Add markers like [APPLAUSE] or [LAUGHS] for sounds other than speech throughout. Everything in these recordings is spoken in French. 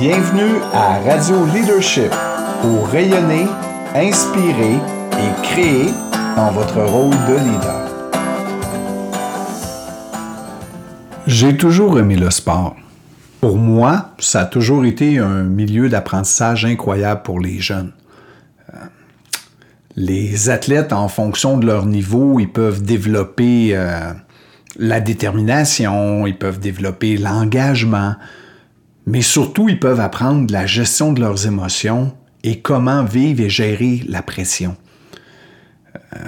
Bienvenue à Radio Leadership pour rayonner, inspirer et créer dans votre rôle de leader. J'ai toujours aimé le sport. Pour moi, ça a toujours été un milieu d'apprentissage incroyable pour les jeunes. Euh, les athlètes, en fonction de leur niveau, ils peuvent développer euh, la détermination, ils peuvent développer l'engagement, mais surtout, ils peuvent apprendre la gestion de leurs émotions et comment vivre et gérer la pression. Euh,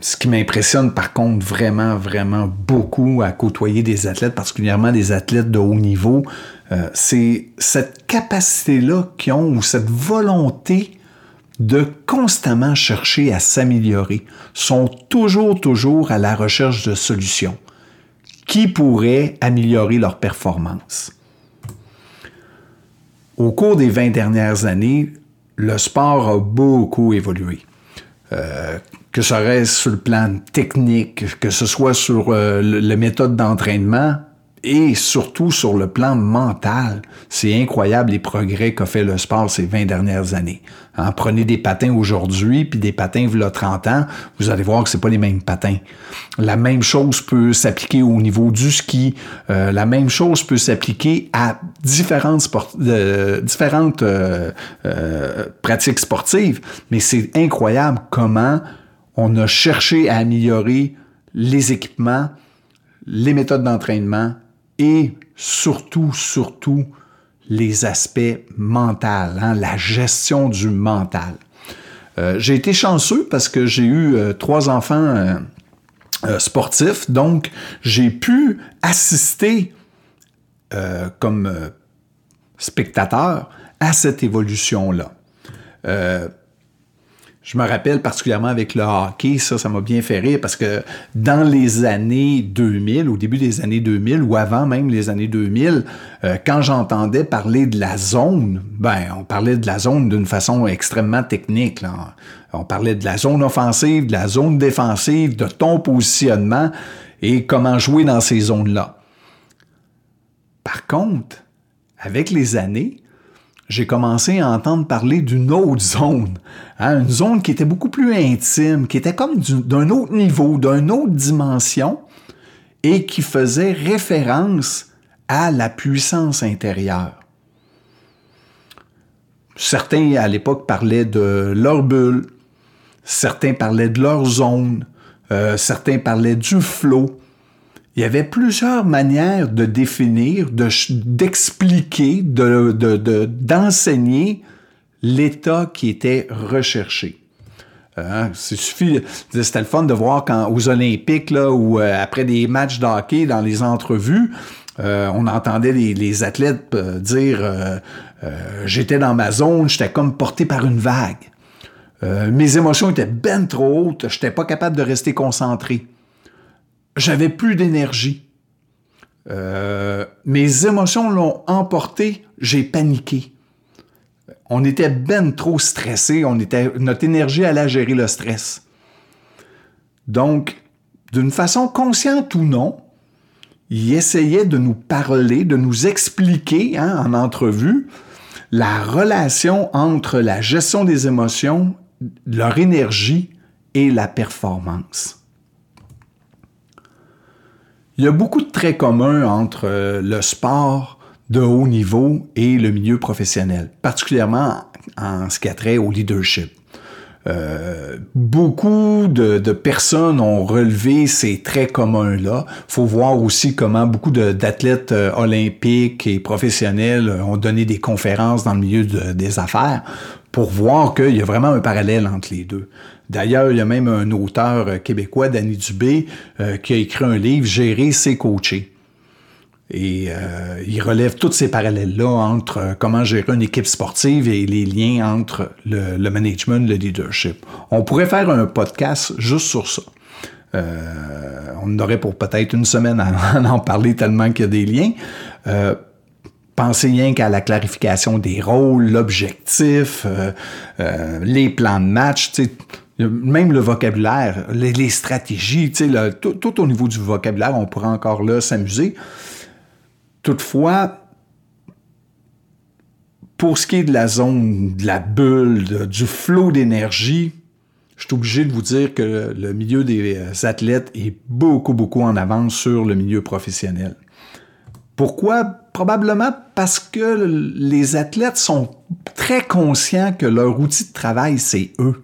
ce qui m'impressionne par contre vraiment, vraiment beaucoup à côtoyer des athlètes, particulièrement des athlètes de haut niveau, euh, c'est cette capacité-là qu'ils ont ou cette volonté de constamment chercher à s'améliorer, sont toujours, toujours à la recherche de solutions qui pourraient améliorer leur performance. Au cours des 20 dernières années, le sport a beaucoup évolué. Euh, que ce reste sur le plan technique, que ce soit sur euh, les méthodes d'entraînement et surtout sur le plan mental. C'est incroyable les progrès qu'a fait le sport ces 20 dernières années. Hein, prenez des patins aujourd'hui, puis des patins y 30 ans, vous allez voir que c'est pas les mêmes patins. La même chose peut s'appliquer au niveau du ski. Euh, la même chose peut s'appliquer à différentes, euh, différentes euh, pratiques sportives. Mais c'est incroyable comment on a cherché à améliorer les équipements, les méthodes d'entraînement et surtout, surtout, les aspects mentaux, hein, la gestion du mental. Euh, j'ai été chanceux parce que j'ai eu euh, trois enfants euh, sportifs, donc j'ai pu assister comme spectateur à cette évolution-là. Je me rappelle particulièrement avec le hockey, ça, ça m'a bien fait rire parce que dans les années 2000, au début des années 2000 ou avant même les années 2000, euh, quand j'entendais parler de la zone, ben, on parlait de la zone d'une façon extrêmement technique. On parlait de la zone offensive, de la zone défensive, de ton positionnement et comment jouer dans ces zones-là. Par contre, avec les années, j'ai commencé à entendre parler d'une autre zone, hein, une zone qui était beaucoup plus intime, qui était comme d'un autre niveau, d'une autre dimension, et qui faisait référence à la puissance intérieure. Certains à l'époque parlaient de leur bulle, certains parlaient de leur zone, euh, certains parlaient du flot, il y avait plusieurs manières de définir, d'expliquer, de, d'enseigner l'état qui était recherché. Euh, c'est suffit, c'était le fun de voir quand aux Olympiques là, ou euh, après des matchs de hockey dans les entrevues, euh, on entendait les, athlètes dire j'étais dans ma zone, j'étais comme porté par une vague. mes émotions étaient ben trop hautes, j'étais pas capable de rester concentré j'avais plus d'énergie. Euh, mes émotions l'ont emporté, j'ai paniqué. On était ben trop stressé, on était, notre énergie allait gérer le stress. Donc, d'une façon consciente ou non, il essayait de nous parler, de nous expliquer hein, en entrevue la relation entre la gestion des émotions, leur énergie et la performance. Il y a beaucoup de traits communs entre euh, le sport de haut niveau et le milieu professionnel, particulièrement en ce qui a trait au leadership. Euh, beaucoup de, personnes ont relevé ces traits communs-là. faut voir aussi comment beaucoup d'athlètes euh, olympiques et professionnels ont donné des conférences dans le milieu des affaires pour voir qu'il y a vraiment un parallèle entre les deux. D'ailleurs, il y a même un auteur euh, québécois, Danny Dubé, euh, qui a écrit un livre, Gérer ses coachés. Et euh, il relève tous ces parallèles-là entre comment gérer une équipe sportive et les liens entre le, management, le leadership. On pourrait faire un podcast juste sur ça. on aurait pour peut-être une semaine [LAUGHS] à, en parler tellement qu'il y a des liens. Pensez rien qu'à la clarification des rôles, l'objectif, les plans de match même le vocabulaire, les, stratégies, tout, tout, au niveau du vocabulaire, on pourrait encore là s'amuser. Toutefois, pour ce qui est de la zone, de la bulle, du flot d'énergie, je suis obligé de vous dire que le milieu des euh, athlètes est beaucoup, beaucoup en avance sur le milieu professionnel. Pourquoi? Probablement parce que les athlètes sont très conscients que leur outil de travail, c'est eux.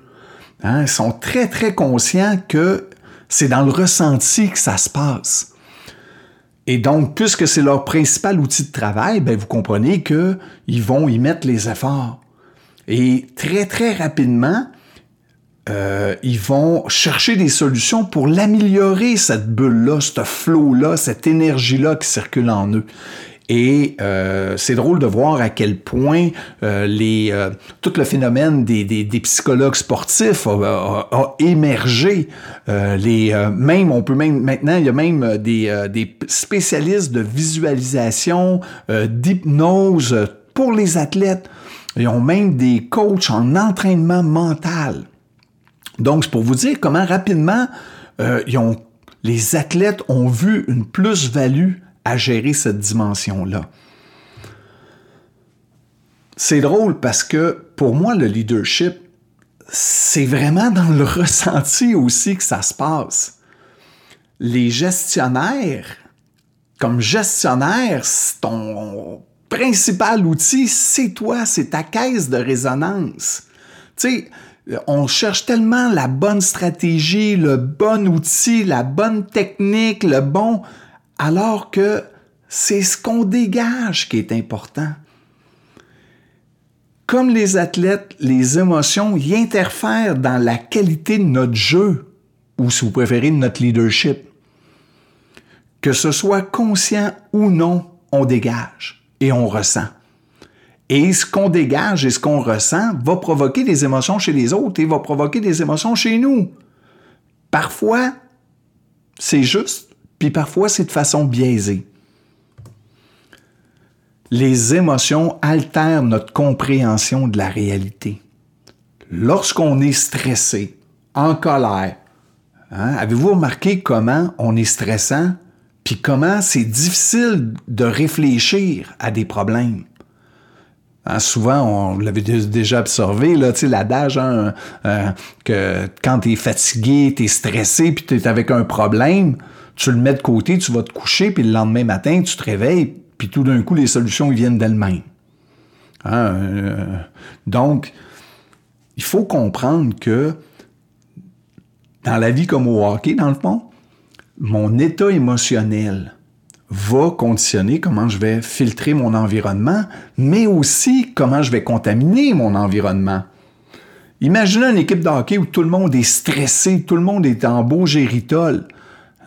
Hein? Ils sont très, très conscients que c'est dans le ressenti que ça se passe. Et donc, puisque c'est leur principal outil de travail, ben, vous comprenez qu'ils vont y mettre les efforts. Et très, très rapidement, euh, ils vont chercher des solutions pour l'améliorer, cette bulle-là, ce flot-là, cette énergie-là qui circule en eux. Et euh, c'est drôle de voir à quel point euh, les, tout le phénomène des, des, des psychologues sportifs a, a, émergé. les, même, on peut même maintenant, il y a même des, des spécialistes de visualisation, d'hypnose pour les athlètes. Ils ont même des coachs en entraînement mental. Donc, c'est pour vous dire comment rapidement euh, les athlètes ont vu une plus-value à gérer cette dimension-là. C'est drôle parce que pour moi, le leadership, c'est vraiment dans le [LAUGHS] ressenti aussi que ça se passe. Les gestionnaires, comme gestionnaire, ton principal outil, c'est toi, c'est ta caisse de résonance. Tu sais, on cherche tellement la bonne stratégie, le bon outil, la bonne technique, le bon, alors que c'est ce qu'on dégage qui est important. Comme les athlètes, les émotions y interfèrent dans la qualité de notre jeu, ou si vous préférez, de notre leadership. Que ce soit conscient ou non, on dégage et on ressent. Et ce qu'on dégage et ce qu'on ressent va provoquer des émotions chez les autres et va provoquer des émotions chez nous. Parfois, c'est juste, puis parfois, c'est de façon biaisée. Les émotions altèrent notre compréhension de la réalité. Lorsqu'on est stressé, en colère, hein, avez-vous remarqué comment on est stressant, puis comment c'est difficile de réfléchir à des problèmes? Hein, souvent, on l'avait déjà observé, là, l'adage hein, euh, que quand tu es fatigué, tu es stressé, puis tu es avec un problème, tu le mets de côté, tu vas te coucher, puis le lendemain matin, tu te réveilles, puis tout d'un coup, les solutions viennent d'elles-mêmes. Hein, euh, donc, il faut comprendre que dans la vie comme au hockey, dans le fond, mon état émotionnel, va conditionner comment je vais filtrer mon environnement, mais aussi comment je vais contaminer mon environnement. Imaginez une équipe de hockey où tout le monde est stressé, tout le monde est en beau géritol.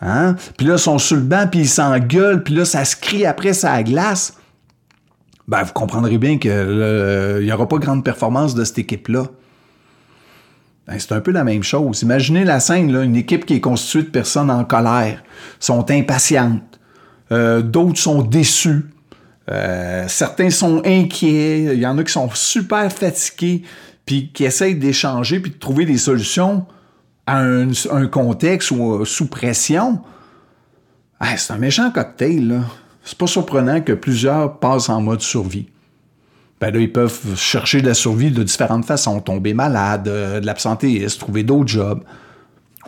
Hein? Puis là, ils sont sur le banc, puis ils s'engueulent, puis là, ça se crie après ça glace. Ben, vous comprendrez bien qu'il n'y aura pas grande performance de cette équipe-là. Ben, c'est un peu la même chose. Imaginez la scène, là, une équipe qui est constituée de personnes en colère, sont impatientes, euh, d'autres sont déçus. Euh, certains sont inquiets. Il y en a qui sont super fatigués, puis qui essayent d'échanger, puis de trouver des solutions à un, contexte ou euh, sous pression. c'est un méchant cocktail, là. C'est pas surprenant que plusieurs passent en mode survie. Ben là, ils peuvent chercher de la survie de différentes façons, tomber malade, de l'absentéisme, trouver d'autres jobs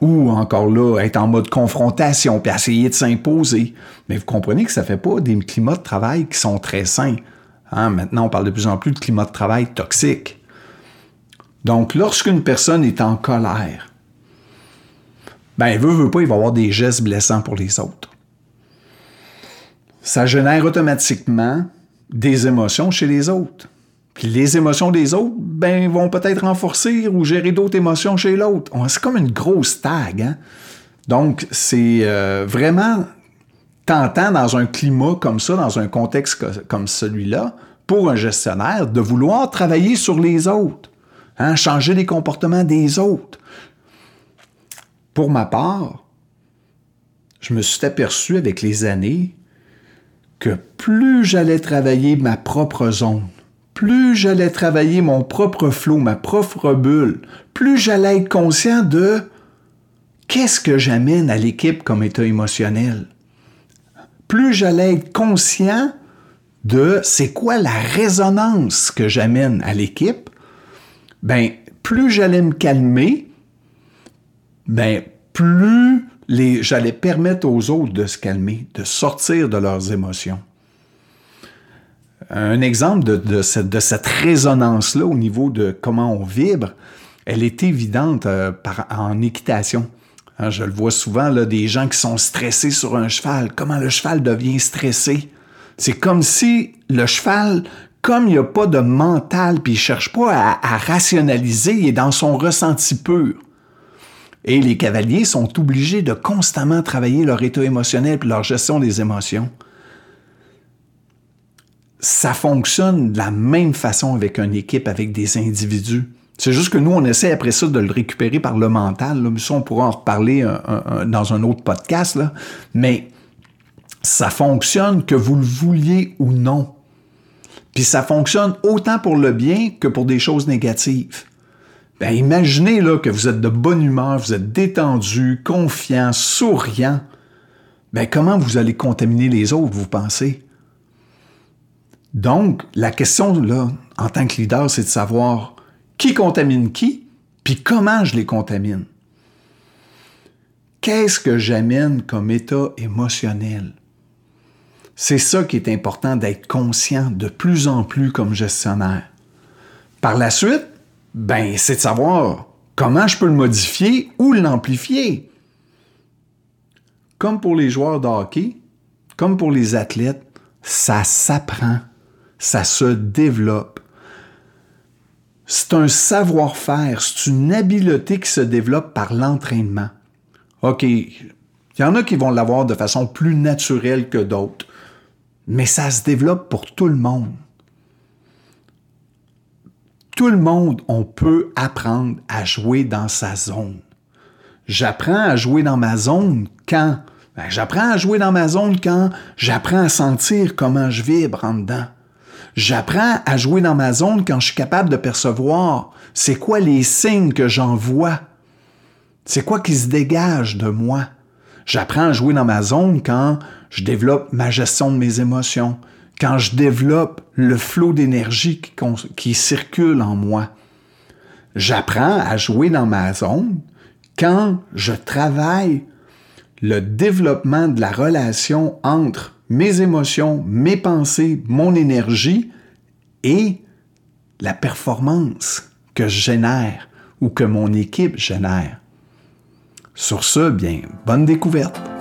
ou encore là, être en mode confrontation, puis essayer de s'imposer. Mais vous comprenez que ça fait pas des climats de travail qui sont très sains. Hein? Maintenant, on parle de plus en plus de climats de travail toxiques. Donc, lorsqu'une personne est en colère, ben, veut, veut pas, il va avoir des gestes blessants pour les autres. Ça génère automatiquement des émotions chez les autres. Puis les émotions des autres, ben, vont peut-être renforcer ou gérer d'autres émotions chez l'autre. C'est comme une grosse tag. Hein? Donc, c'est euh, vraiment tentant dans un climat comme ça, dans un contexte comme celui-là, pour un gestionnaire, de vouloir travailler sur les autres, hein? changer les comportements des autres. Pour ma part, je me suis aperçu avec les années que plus j'allais travailler ma propre zone, plus j'allais travailler mon propre flot, ma propre bulle, plus j'allais être conscient de qu'est-ce que j'amène à l'équipe comme état émotionnel. Plus j'allais être conscient de c'est quoi la résonance que j'amène à l'équipe, ben plus j'allais me calmer, ben plus les, j'allais permettre aux autres de se calmer, de sortir de leurs émotions. Un exemple de, cette, de cette résonance-là au niveau de comment on vibre, elle est évidente euh, par, en équitation. Hein, je le vois souvent, là, des gens qui sont stressés sur un cheval. Comment le cheval devient stressé? C'est comme si le cheval, comme il n'y a pas de mental, puis il cherche pas à, à rationaliser, il est dans son ressenti pur. Et les cavaliers sont obligés de constamment travailler leur état émotionnel et leur gestion des émotions. Ça fonctionne de la même façon avec une équipe, avec des individus. C'est juste que nous, on essaie après ça de le récupérer par le mental. Là. On pourra en reparler dans un autre podcast. Mais ça fonctionne que vous le vouliez ou non. Puis ça fonctionne autant pour le bien que pour des choses négatives. Ben, imaginez là, que vous êtes de bonne humeur, vous êtes détendu, confiant, souriant. Ben, comment vous allez contaminer les autres, vous pensez? Donc, la question là, en tant que leader, c'est de savoir qui contamine qui, puis comment je les contamine. Qu'est-ce que j'amène comme état émotionnel? C'est ça qui est important d'être conscient de plus en plus comme gestionnaire. Par la suite, ben, c'est de savoir comment je peux le modifier ou l'amplifier. Comme pour les joueurs de comme pour les athlètes, ça s'apprend, ça se développe. C'est un savoir-faire, c'est une habileté qui se développe par l'entraînement. OK, il y en a qui vont l'avoir de façon plus naturelle que d'autres, mais ça se développe pour tout le monde. Tout le monde, on peut apprendre à jouer dans sa zone. J'apprends à jouer dans ma zone quand? Ben, j'apprends à jouer dans ma zone quand j'apprends à sentir comment je vibre en dedans. J'apprends à jouer dans ma zone quand je suis capable de percevoir c'est quoi les signes que j'envoie. C'est quoi qui se dégage de moi. J'apprends à jouer dans ma zone quand je développe ma gestion de mes émotions, quand je développe le flot d'énergie qui, circule en moi. J'apprends à jouer dans ma zone quand je travaille le développement de la relation entre mes émotions, mes pensées, mon énergie et la performance que je génère ou que mon équipe génère. Sur ce, bien, bonne découverte.